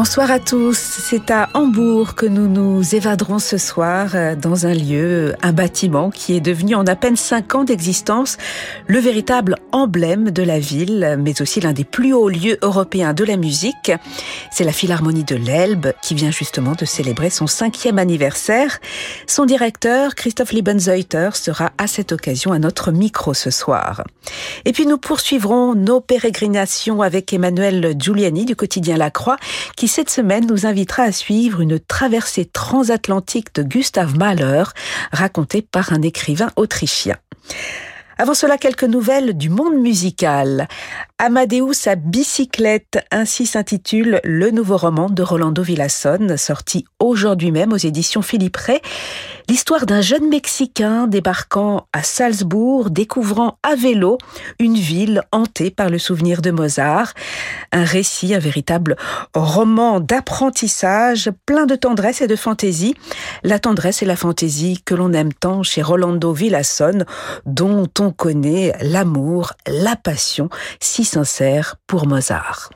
Bonsoir à tous. C'est à Hambourg que nous nous évaderons ce soir euh, dans un lieu, un bâtiment qui est devenu en à peine cinq ans d'existence le véritable emblème de la ville, mais aussi l'un des plus hauts lieux européens de la musique. C'est la Philharmonie de l'Elbe qui vient justement de célébrer son cinquième anniversaire. Son directeur, Christophe Liebenzeuter, sera à cette occasion à notre micro ce soir. Et puis nous poursuivrons nos pérégrinations avec Emmanuel Giuliani du quotidien La Croix qui cette semaine nous invitera à suivre une traversée transatlantique de Gustav Mahler, racontée par un écrivain autrichien. Avant cela, quelques nouvelles du monde musical. Amadeus à bicyclette, ainsi s'intitule le nouveau roman de Rolando Villasson, sorti aujourd'hui même aux éditions Philippe Ray. L'histoire d'un jeune Mexicain débarquant à Salzbourg, découvrant à vélo une ville hantée par le souvenir de Mozart. Un récit, un véritable roman d'apprentissage, plein de tendresse et de fantaisie. La tendresse et la fantaisie que l'on aime tant chez Rolando Villasson, dont on connaît l'amour, la passion si sincère pour Mozart.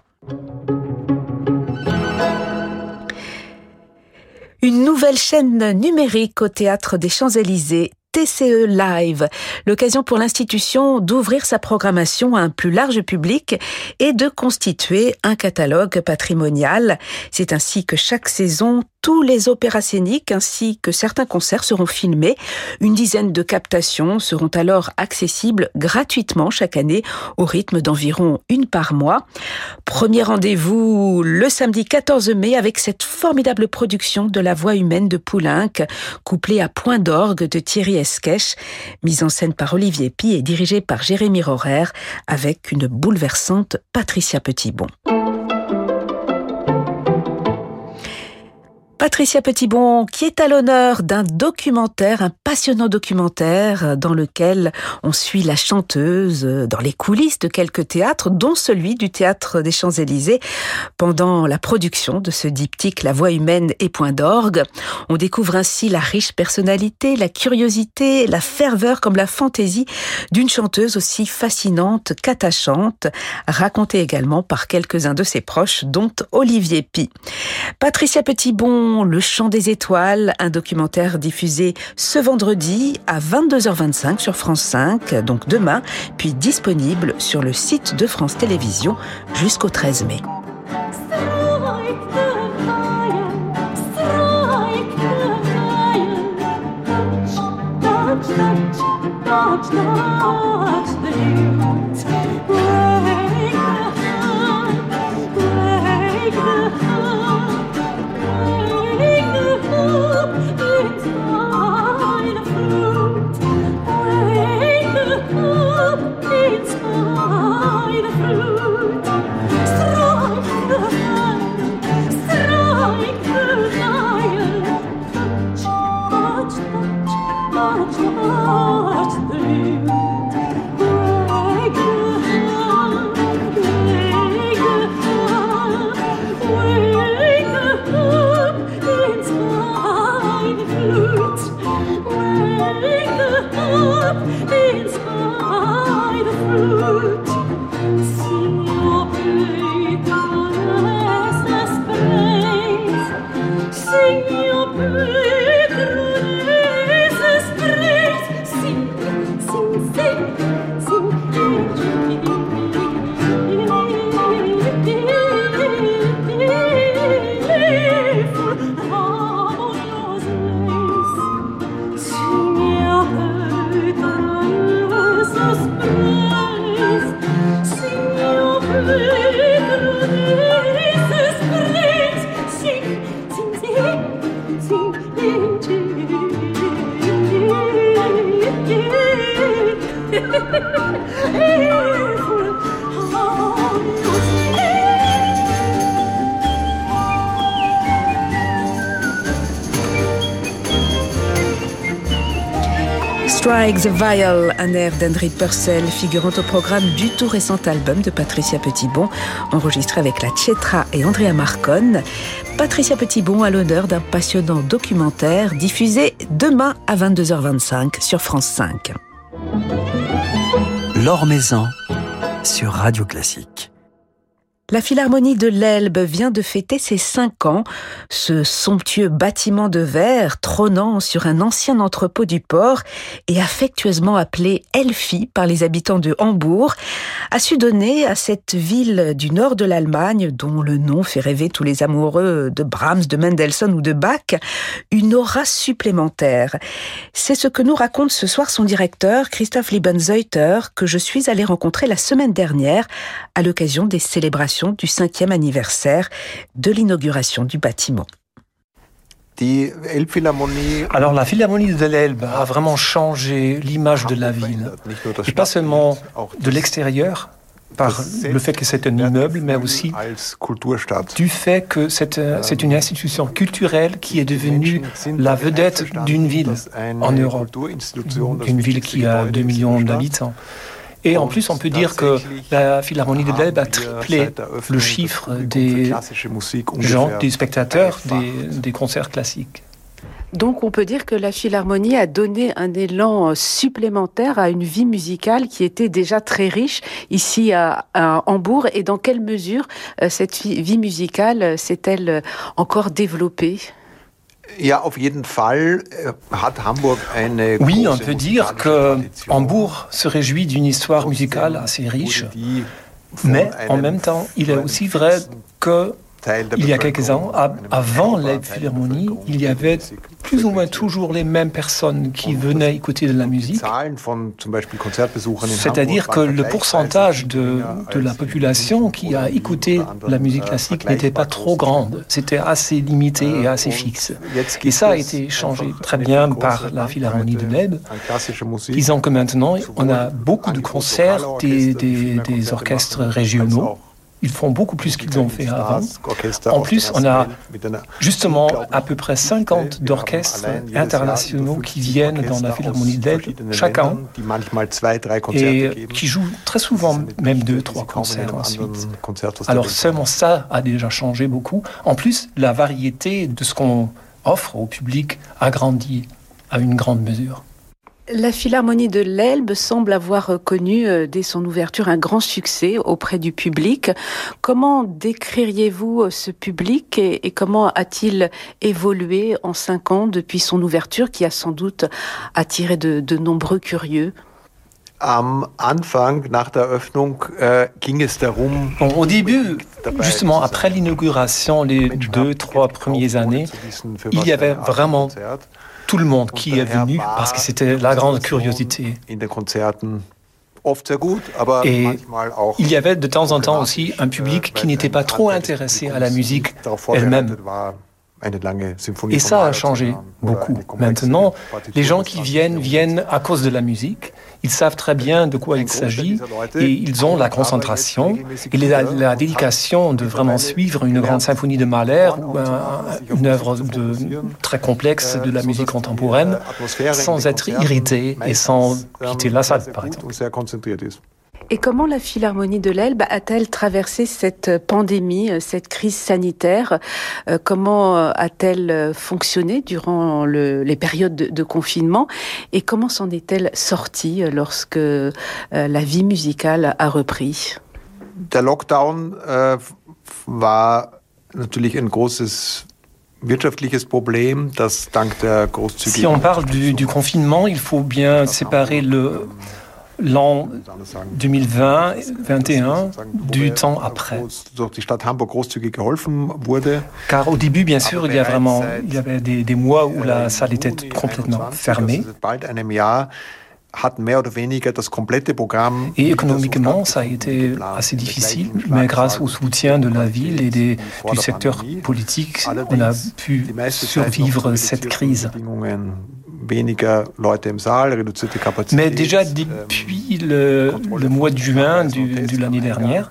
Une nouvelle chaîne numérique au théâtre des Champs-Élysées TCE Live, l'occasion pour l'institution d'ouvrir sa programmation à un plus large public et de constituer un catalogue patrimonial. C'est ainsi que chaque saison, tous les opéras scéniques ainsi que certains concerts seront filmés. Une dizaine de captations seront alors accessibles gratuitement chaque année au rythme d'environ une par mois. Premier rendez-vous le samedi 14 mai avec cette formidable production de La Voix humaine de Poulenc, couplée à Point d'orgue de Thierry Mise en scène par Olivier Pi et dirigée par Jérémy Rorer avec une bouleversante Patricia Petitbon. Patricia Petitbon, qui est à l'honneur d'un documentaire, un passionnant documentaire dans lequel on suit la chanteuse dans les coulisses de quelques théâtres, dont celui du théâtre des Champs-Élysées, pendant la production de ce diptyque La voix humaine et point d'orgue. On découvre ainsi la riche personnalité, la curiosité, la ferveur comme la fantaisie d'une chanteuse aussi fascinante qu'attachante, racontée également par quelques-uns de ses proches, dont Olivier Pi. Patricia Petitbon le Chant des Étoiles, un documentaire diffusé ce vendredi à 22h25 sur France 5, donc demain, puis disponible sur le site de France Télévisions jusqu'au 13 mai. Strike the Vial, un air d'Henry Purcell figurant au programme du tout récent album de Patricia Petitbon, enregistré avec la Tchetra et Andrea Marcon. Patricia Petitbon a l'honneur d'un passionnant documentaire diffusé demain à 22h25 sur France 5. L'Or Maison sur Radio Classique. La Philharmonie de l'Elbe vient de fêter ses cinq ans. Ce somptueux bâtiment de verre, trônant sur un ancien entrepôt du port et affectueusement appelé Elfi par les habitants de Hambourg, a su donner à cette ville du nord de l'Allemagne, dont le nom fait rêver tous les amoureux de Brahms, de Mendelssohn ou de Bach, une aura supplémentaire. C'est ce que nous raconte ce soir son directeur, Christophe Liebenzeuter, que je suis allé rencontrer la semaine dernière à l'occasion des célébrations du cinquième anniversaire de l'inauguration du bâtiment. Alors la Philharmonie de l'Elbe a vraiment changé l'image de la ville. Et pas seulement de l'extérieur, par le fait que c'est un immeuble, mais aussi du fait que c'est une institution culturelle qui est devenue la vedette d'une ville en Europe, une ville qui a 2 millions d'habitants. Et en plus, on peut dire que la Philharmonie de l'Elbe a triplé le chiffre des gens, des spectateurs des, concerts classiques. Donc on peut dire que la Philharmonie a donné un élan supplémentaire à une vie musicale qui était déjà très riche ici à, Hambourg. Et dans quelle mesure euh, cette vie musicale s'est-elle encore développée? Äh, oui, on peut dire que Hambourg se réjouit d'une histoire musicale assez riche, mais en même temps, il est aussi vrai que il y a quelques ans, avant la Philharmonie, il y avait plus ou moins toujours les mêmes personnes qui venaient écouter de la musique. C'est-à-dire que le pourcentage de, de, la population qui a écouté la musique classique n'était pas trop grande. C'était assez limité et assez fixe. Et ça a été changé très bien par la Philharmonie de Leb. Disons que maintenant, on a beaucoup de concerts des, des, des orchestres régionaux ils font beaucoup plus qu'ils ont fait avant. En plus, on a justement à peu près 50 d'orchestres internationaux qui viennent dans la Philharmonie d'Elbe chaque an et qui jouent très souvent même deux, trois concerts ensuite. Alors seulement ça a déjà changé beaucoup. En plus, la variété de ce qu'on offre au public a grandi à une grande mesure. La Philharmonie de l'Elbe semble avoir connu euh, dès son ouverture un grand succès auprès du public. Comment décririez-vous euh, ce public et, comment a-t-il évolué en cinq ans depuis son ouverture qui a sans doute attiré de, nombreux curieux? Am äh, au début, justement après l'inauguration, les deux, trois premières années, il y avait vraiment tout le monde qui est venu parce que c'était la grande curiosité. Et il y avait de temps en temps aussi un public qui n'était pas trop intéressé à la musique elle-même. Et ça a changé beaucoup. Maintenant, les gens qui viennent viennent à cause de la musique. Ils savent très bien de quoi il s'agit et ils ont la concentration et la, dédication de vraiment suivre une grande symphonie de Mahler ou une œuvre très complexe de la musique contemporaine sans être irrité et sans quitter la salle, par exemple. Et comment la Philharmonie de l'Elbe a-t-elle traversé cette pandémie, cette crise sanitaire euh, Comment euh, a-t-elle fonctionné durant les périodes de, confinement Et comment s'en est-elle sortie lorsque euh, la vie musicale a repris? Der Lockdown äh, war natürlich ein großes wirtschaftliches Problem, das dank der großzügigen... Si on parle du, du confinement, il faut bien séparer le l'an 2020-2021 du temps après. Car au début, bien sûr, il y, a vraiment, il y avait des, des mois où la salle était complètement fermée. Et économiquement, ça a été assez difficile, mais grâce au soutien de la ville et des, du secteur politique, on a pu survivre cette crise. Mais déjà depuis le, le mois de juin de l'année dernière,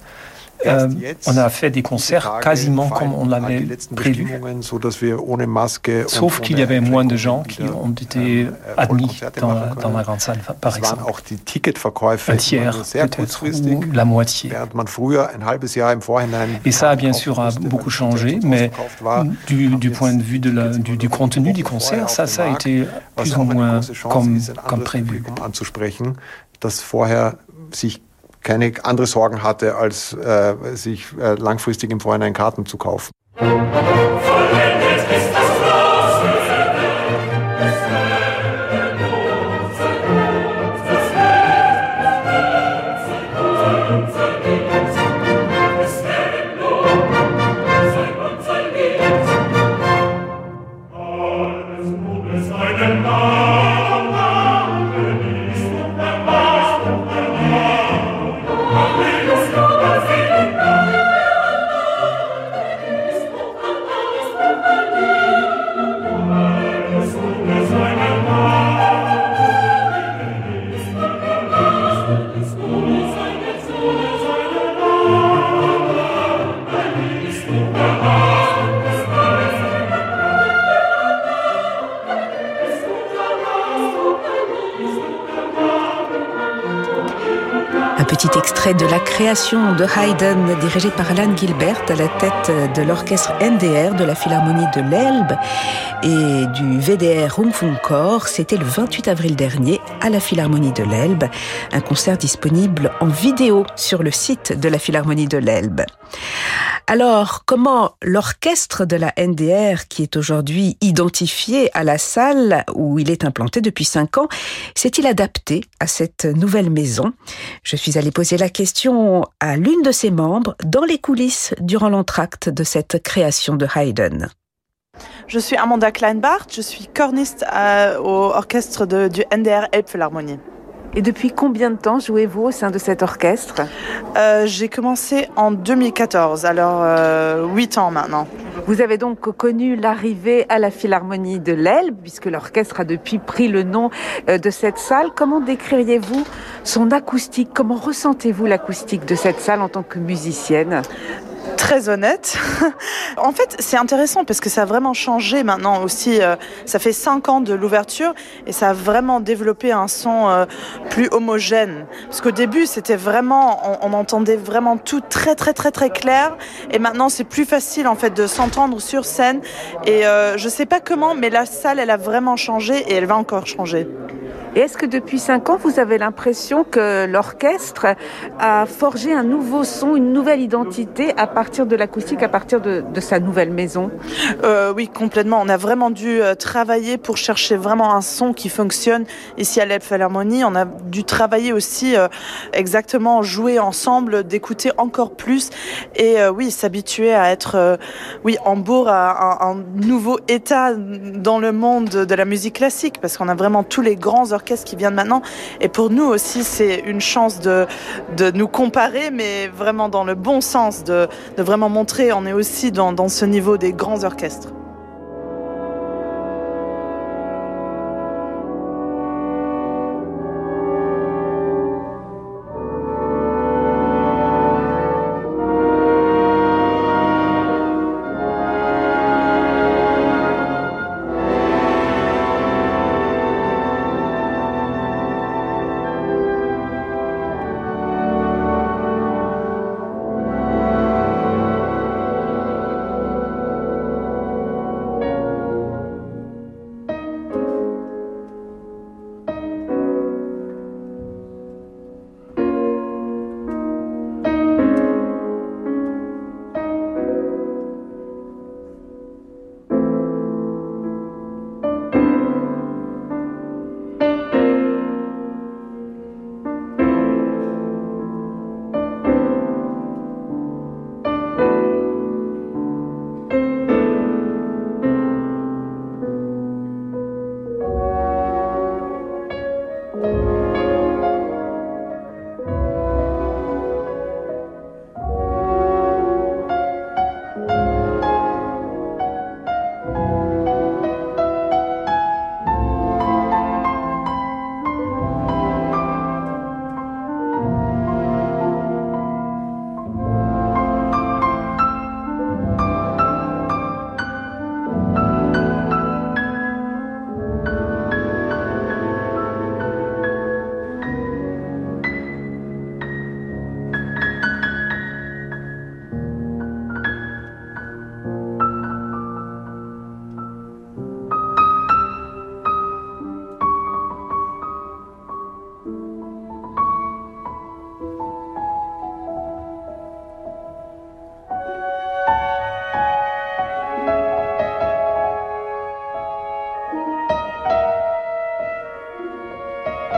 Euh, on a fait des concerts quasiment comme on l'avait prévu, sauf qu'il y avait moins de gens qui ont été admis dans, dans la grande salle, par exemple. Un tiers peut-être, ou la moitié. Et ça, bien sûr, a beaucoup changé, mais du, du point de vue de la, du, du, contenu du concert, ça, ça a été plus ou moins comme, comme prévu. Keine andere Sorgen hatte, als äh, sich äh, langfristig im Vorhinein Karten zu kaufen. Création de Haydn dirigée par Alan Gilbert à la tête de l'orchestre NDR de la Philharmonie de l'Elbe et du VDR Rundfunkchor. C'était le 28 avril dernier à la Philharmonie de l'Elbe, un concert disponible en vidéo sur le site de la Philharmonie de l'Elbe. Alors, comment l'orchestre de la NDR, qui est aujourd'hui identifié à la salle où il est implanté depuis cinq ans, s'est-il adapté à cette nouvelle maison? Je suis allée poser la question à l'une de ses membres dans les coulisses durant l'entracte de cette création de Haydn. Je suis Amanda Kleinbart, je suis corniste euh, au orchestre du NDR Elbphilharmonie. Et depuis combien de temps jouez-vous au sein de cet orchestre? Euh, J'ai commencé en 2014, alors euh, 8 ans maintenant. Vous avez donc connu l'arrivée à la Philharmonie de l'Elbe, puisque l'orchestre a depuis pris le nom euh, de cette salle. Comment décririez-vous son acoustique? Comment ressentez-vous l'acoustique de cette salle en tant que musicienne? Très honnête. en fait, c'est intéressant parce que ça a vraiment changé maintenant aussi. Euh, ça fait cinq ans de l'ouverture et ça a vraiment développé un son euh, plus homogène. Parce qu'au début, c'était vraiment, on, entendait vraiment tout très très très très clair. Et maintenant, c'est plus facile en fait de s'entendre sur scène. Et euh, je sais pas comment, mais la salle, elle a vraiment changé et elle va encore changer. Est-ce que depuis cinq ans, vous avez l'impression que l'orchestre a forgé un nouveau son, une nouvelle identité à partir de l'acoustique, à partir de, sa nouvelle maison? Euh, Oui, complètement. On a vraiment dû euh, travailler pour chercher vraiment un son qui fonctionne ici à l'Elbphilharmonie. On a dû travailler aussi euh, exactement, jouer ensemble, d'écouter encore plus et oui, s'habituer à être, oui, en bourg à un, un nouveau état dans le monde de la musique classique parce qu'on a vraiment tous les grands orchestres qui vient de maintenant. Et pour nous aussi, c'est une chance de, nous comparer, mais vraiment dans le bon sens, de, vraiment montrer, on est aussi dans ce niveau des grands orchestres.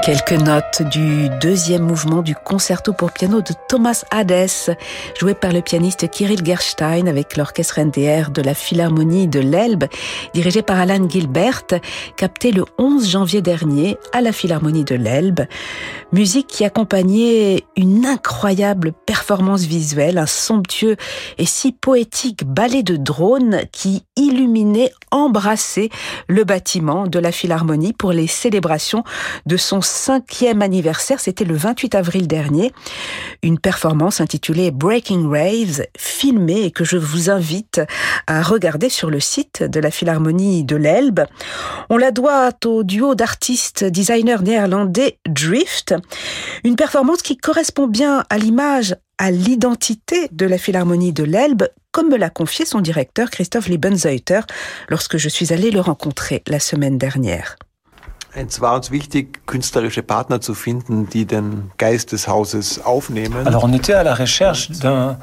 Quelques notes du deuxième mouvement du concerto pour piano de Thomas Hades, joué par le pianiste Kirill Gerstein avec l'orchestre NDR de la Philharmonie de l'Elbe, dirigé par Alan Gilbert, capté le 11 janvier dernier à la Philharmonie de l'Elbe. Musique qui accompagnait une incroyable performance visuelle, un somptueux et si poétique ballet de drones qui illuminait, embrassait le bâtiment de la Philharmonie pour les célébrations de son cinquième anniversaire, c'était le 28 avril dernier. Une performance intitulée Breaking Waves, filmée et que je vous invite à regarder sur le site de la Philharmonie de l'Elbe. On la doit au duo d'artistes designers néerlandais Drift. Une performance qui correspond bien à l'image à l'identité de la Philharmonie de l'Elbe, comme me l'a confié son directeur Christophe Liebenzeuter lorsque je suis allé le rencontrer la semaine dernière. Es war uns wichtig, künstlerische Partner zu finden, die den Geist des Hauses aufnehmen. Alors on était à la recherche d'un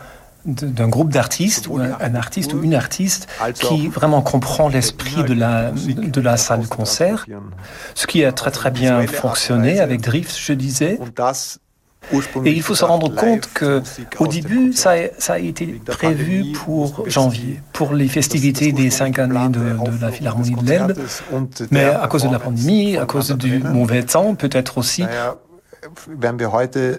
d'un groupe d'artistes ou un, un, artiste ou une artiste qui vraiment comprend l'esprit de la, de la salle de concert, ce qui a très très bien fonctionné avec Drift, je disais. Et il faut se rendre compte que au début, ça a, ça a été prévu pour janvier, pour les festivités des cinq années de, de la Philharmonie de l'Elbe. Mais à cause de la pandémie, à cause du mauvais temps, peut-être aussi,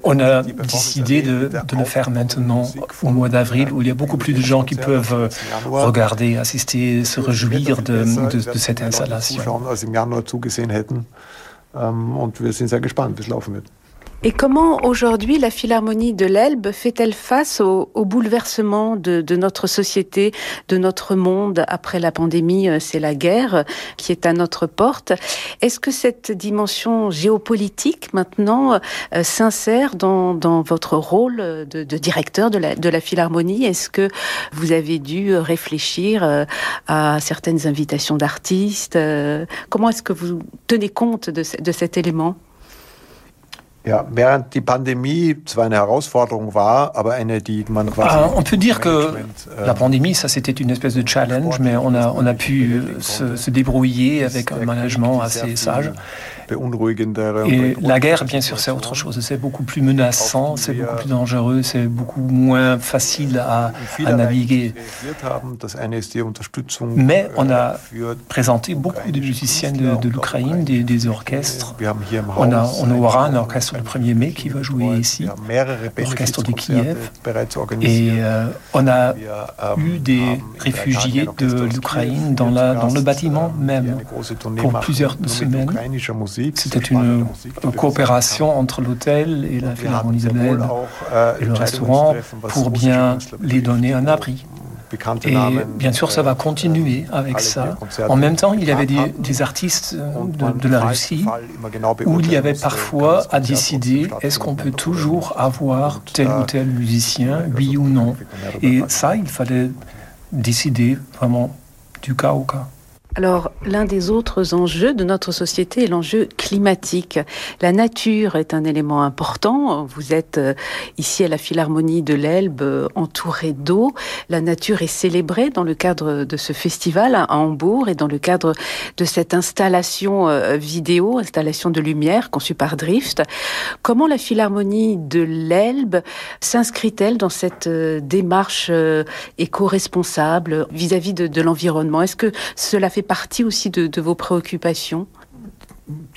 on a décidé de, de, le faire maintenant au mois d'avril, où il y a beaucoup plus de gens qui peuvent regarder, assister, se réjouir de, de, de cette installation. Et comment aujourd'hui la Philharmonie de l'Elbe fait-elle face au, au bouleversement de, de, notre société, de notre monde après la pandémie euh, C'est la guerre qui est à notre porte? Est-ce que cette dimension géopolitique maintenant euh, s'insère dans, dans, votre rôle de, de directeur de la, de la Philharmonie? Est-ce que vous avez dû réfléchir euh, à certaines invitations d'artistes Comment est-ce que vous tenez compte de, de cet élément? Ja, während die Pandemie zwar eine Herausforderung war, aber eine, die man quasi. Ah, on peut dire que la pandémie, ça c'était une espèce de challenge, mais on a, on a pu se, se débrouiller avec un management assez sage. Et la guerre, bien sûr, c'est autre chose. C'est beaucoup plus menaçant, c'est beaucoup plus dangereux, c'est beaucoup moins facile à, à, naviguer. Mais on a présenté beaucoup de musiciens de, de l'Ukraine, des, des, orchestres. On, a, on aura un orchestre le 1er mai qui va jouer ici, l'orchestre de Kiev. Et euh, on a eu des réfugiés de l'Ukraine dans, dans le bâtiment même pour plusieurs semaines. C'était une coopération entre l'hôtel et la Philharmonie de l'Aide et le restaurant pour bien les donner un abri. Et bien sûr, ça va continuer avec ça. En même temps, il y avait des, des artistes de, de, la Russie où il y avait parfois à décider est-ce qu'on peut toujours avoir tel ou tel musicien, oui ou non. Et ça, il fallait décider vraiment du cas au cas. Alors, l'un des autres enjeux de notre société est l'enjeu climatique. La nature est un élément important. Vous êtes euh, ici à la Philharmonie de l'Elbe, euh, entouré d'eau. La nature est célébrée dans le cadre de ce festival à Hambourg et dans le cadre de cette installation euh, vidéo, installation de lumière conçue par Drift. Comment la Philharmonie de l'Elbe s'inscrit-elle dans cette démarche éco-responsable vis-à-vis de, de l'environnement? Est-ce que cela fait partie aussi de, de vos préoccupations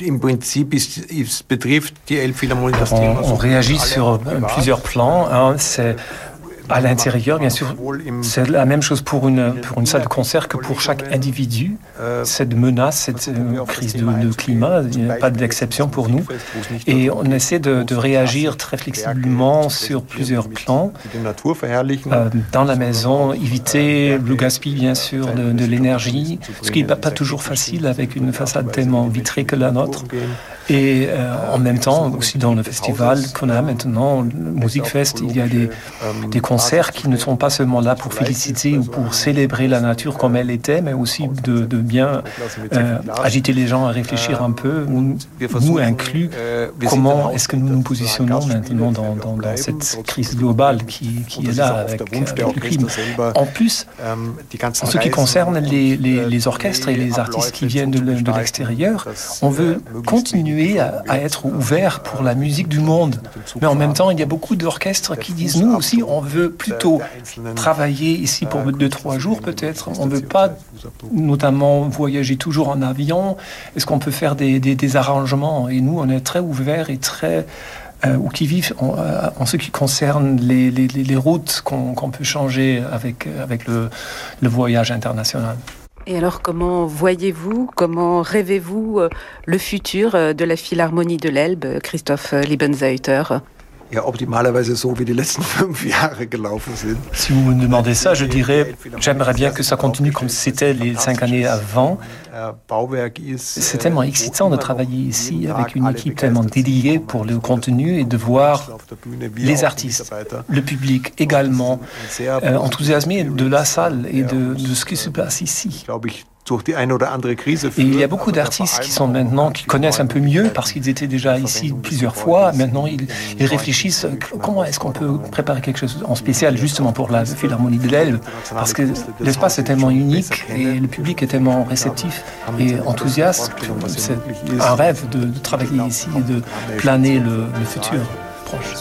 Im Prinzip ist, ist betrifft die Elbphilharmonie das Thema. On, on réagit sur plusieurs plans. Hein, c'est à l'intérieur, bien sûr, c'est la même chose pour une, pour une salle de concert que pour chaque individu. Cette menace, cette euh, crise de, climat, il n'y a pas d'exception pour nous. Et on essaie de, de, réagir très flexiblement sur plusieurs plans. Euh, dans la maison, éviter le gaspillage, bien sûr, de, de l'énergie, ce qui n'est pas toujours facile avec une façade tellement vitrée que la nôtre. Et euh, en même temps, aussi dans le festival qu'on a maintenant, Music Fest, il y a des, concerts qui ne sont pas seulement là pour féliciter ou pour célébrer la nature comme elle était, mais aussi de, bien euh, agiter les gens à réfléchir un peu, nous inclus, comment est-ce que nous nous positionnons maintenant dans, cette crise globale qui, qui est là avec, avec, le climat? En plus, en ce qui concerne les, orchestres et les artistes qui viennent de l'extérieur, on veut continuer à, à être ouvert pour la musique du monde. Mais en même temps, il y a beaucoup d'orchestres qui disent, nous aussi, on veut plutôt travailler ici pour deux, trois jours peut-être. On ne veut pas notamment voyager toujours en avion. Est-ce qu'on peut faire des, des, des, arrangements? Et nous, on est très ouverts et très... Euh, ou qui vivent en, euh, en, ce qui concerne les, les, les routes qu'on qu peut changer avec, avec le, le voyage international. Et alors, comment voyez-vous, comment rêvez-vous euh, le futur de la Philharmonie de l'Elbe, Christophe Liebenzeiter? Ja, optimalerweise so wie die letzten fünf Jahre gelaufen sind. Si vous me demandez ça, je dirais j'aimerais bien que ça continue comme c'était les cinq années avant. C'est tellement excitant de travailler ici avec une équipe tellement dédiée pour le contenu et de voir les artistes, le public également euh, enthousiasmé de la salle et de, de ce qui se passe ici. Et il y a beaucoup d'artistes qui sont maintenant, qui connaissent un peu mieux parce qu'ils étaient déjà ici plusieurs fois. Maintenant, ils, ils réfléchissent comment est-ce qu'on peut préparer quelque chose en spécial justement pour la Philharmonie de l'Elbe parce que l'espace est tellement unique et le public est tellement réceptif et enthousiaste. C'est un rêve de, de, travailler ici et de planer le, le futur proche.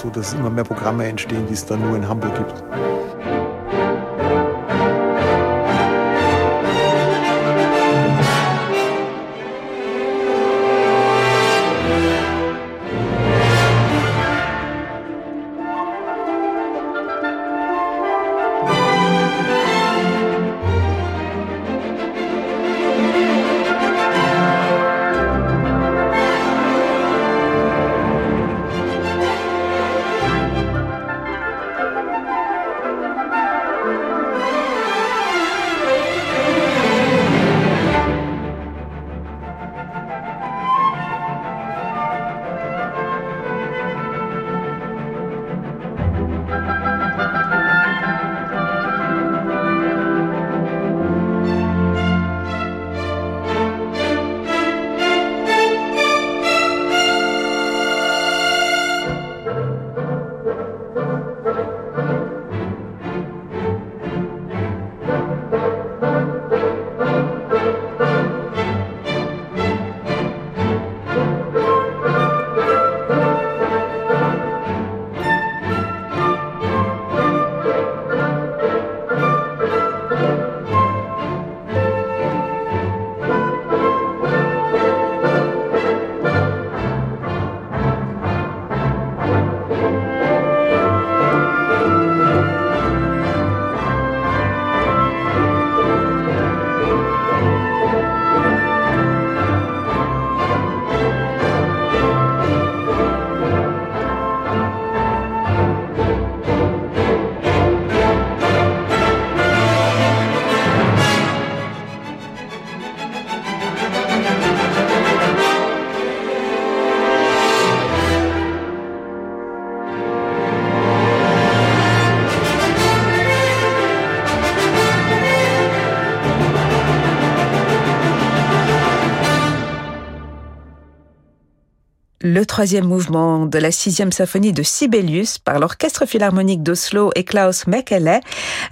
Le troisième mouvement de la sixième symphonie de Sibelius par l'Orchestre Philharmonique d'Oslo et Klaus Mekele,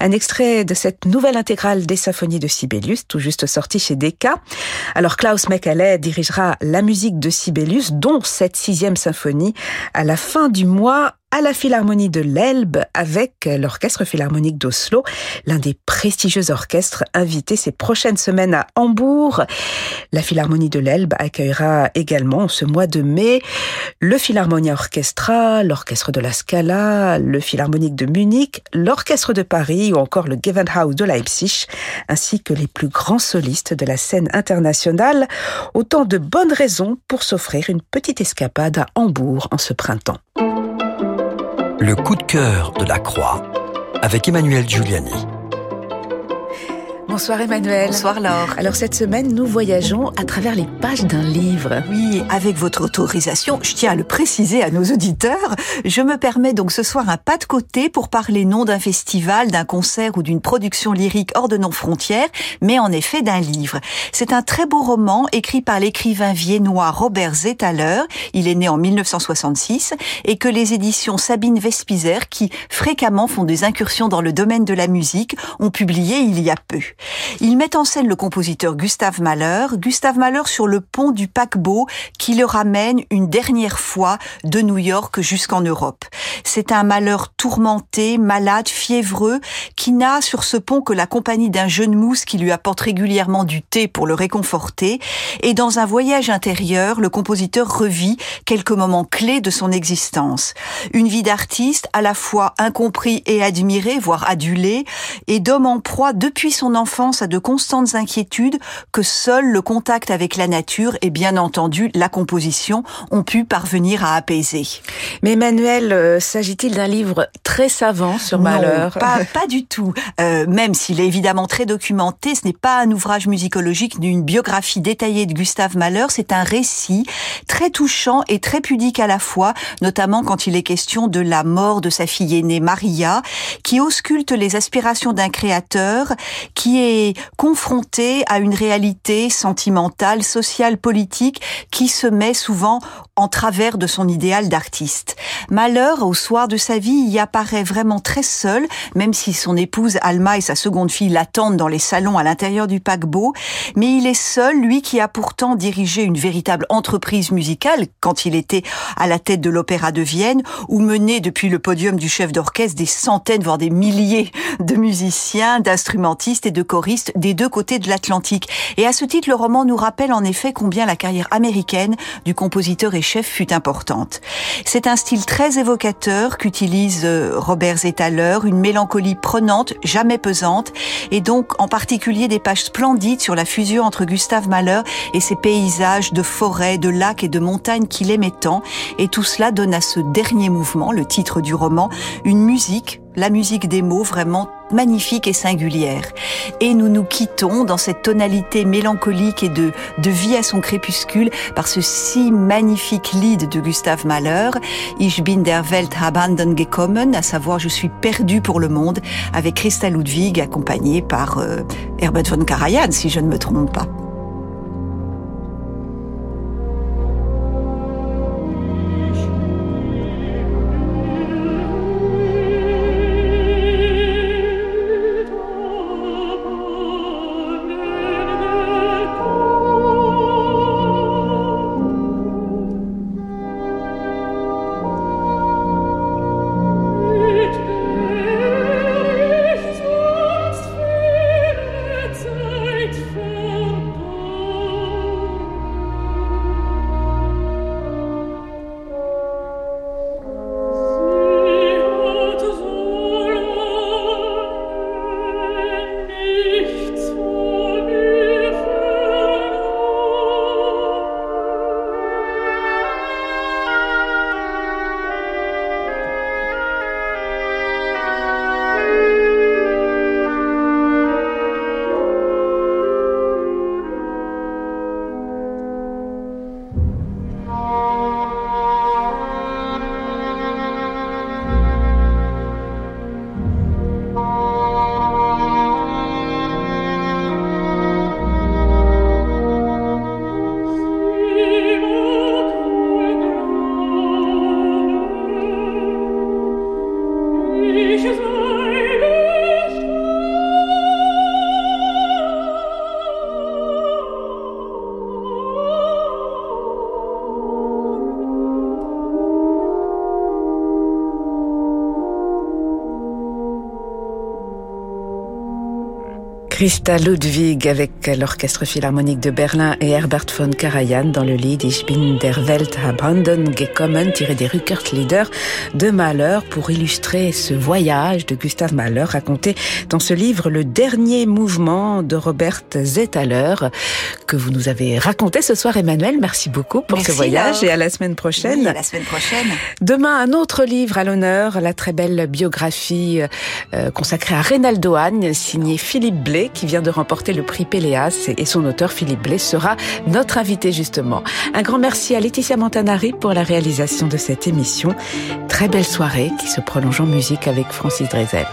un extrait de cette nouvelle intégrale des symphonies de Sibelius, tout juste sortie chez Decca. Alors Klaus Mekele dirigera la musique de Sibelius, dont cette sixième symphonie, à la fin du mois à la Philharmonie de l'Elbe avec l'Orchestre Philharmonique d'Oslo, l'un des prestigieux orchestres invités ces prochaines semaines à Hambourg. La Philharmonie de l'Elbe accueillera également ce mois de mai le Philharmonia Orchestra, l'Orchestre de la Scala, le Philharmonique de Munich, l'Orchestre de Paris ou encore le Gewandhaus de Leipzig, ainsi que les plus grands solistes de la scène internationale. Autant de bonnes raisons pour s'offrir une petite escapade à Hambourg en ce printemps. Le coup de cœur de la Croix avec Emmanuel Giuliani. Bonsoir Emmanuel. Bonsoir Laure. Alors cette semaine, nous voyageons à travers les pages d'un livre. Oui, avec votre autorisation, je tiens à le préciser à nos auditeurs, je me permets donc ce soir un pas de côté pour parler non d'un festival, d'un concert ou d'une production lyrique hors de nos frontières, mais en effet d'un livre. C'est un très beau roman écrit par l'écrivain viennois Robert Zetaler, il est né en 1966, et que les éditions Sabine Vespizer, qui fréquemment font des incursions dans le domaine de la musique, ont publié il y a peu. Il met en scène le compositeur Gustave Mahler, Gustave Mahler sur le pont du paquebot qui le ramène une dernière fois de New York jusqu'en Europe. C'est un malheur tourmenté, malade, fiévreux, qui n'a sur ce pont que la compagnie d'un jeune mousse qui lui apporte régulièrement du thé pour le réconforter. Et dans un voyage intérieur, le compositeur revit quelques moments clés de son existence. Une vie d'artiste à la fois incompris et admiré, voire adulé, et d'homme en proie depuis son enfance à de constantes inquiétudes que seul le contact avec la nature et bien entendu la composition ont pu parvenir à apaiser. Mais Emmanuel, euh, s'agit-il d'un livre très savant sur Malheur pas, pas du tout. Euh, même s'il est évidemment très documenté, ce n'est pas un ouvrage musicologique d'une biographie détaillée de Gustave Mahler, c'est un récit très touchant et très pudique à la fois, notamment quand il est question de la mort de sa fille aînée Maria, qui ausculte les aspirations d'un créateur qui est confronté à une réalité sentimentale, sociale, politique, qui se met souvent en travers de son idéal d'artiste. Malheur, au soir de sa vie, y apparaît vraiment très seul, même si son épouse Alma et sa seconde fille l'attendent dans les salons à l'intérieur du paquebot, mais il est seul, lui qui a pourtant dirigé une véritable entreprise musicale quand il était à la tête de l'Opéra de Vienne, ou mené depuis le podium du chef d'orchestre des centaines, voire des milliers de musiciens, d'instrumentistes et de des deux côtés de l'Atlantique. Et à ce titre, le roman nous rappelle en effet combien la carrière américaine du compositeur et chef fut importante. C'est un style très évocateur qu'utilise euh, Robert Zetaler, une mélancolie prenante, jamais pesante, et donc en particulier des pages splendides sur la fusion entre Gustave Mahler et ses paysages de forêts, de lacs et de montagnes qu'il aimait tant, et tout cela donne à ce dernier mouvement, le titre du roman, une musique la musique des mots vraiment magnifique et singulière. Et nous nous quittons dans cette tonalité mélancolique et de, de vie à son crépuscule par ce si magnifique lead de Gustave Mahler, Ich bin der Welt abandon gekommen, à savoir je suis perdu pour le monde, avec Christa Ludwig accompagnée par euh, Herbert von Karajan, si je ne me trompe pas. Christa Ludwig avec l'Orchestre Philharmonique de Berlin et Herbert von Karajan dans le lied Ich bin der Welt abandon gekommen tiré des Rückert-Lieder de Mahler pour illustrer ce voyage de Gustave Mahler raconté dans ce livre Le dernier mouvement de Robert Zetaler que vous nous avez raconté ce soir, Emmanuel. Merci beaucoup pour ce voyage et à la semaine prochaine. À la semaine prochaine. Demain, un autre livre à l'honneur, la très belle biographie euh, consacrée à Reynaldo Hahn, signée Philippe Blé, qui vient de remporter le prix Péléas. Et son auteur, Philippe Blé, sera notre invité justement. Un grand merci à Laetitia Montanari pour la réalisation de cette émission. Très belle soirée qui se prolonge en musique avec Francis Drezel.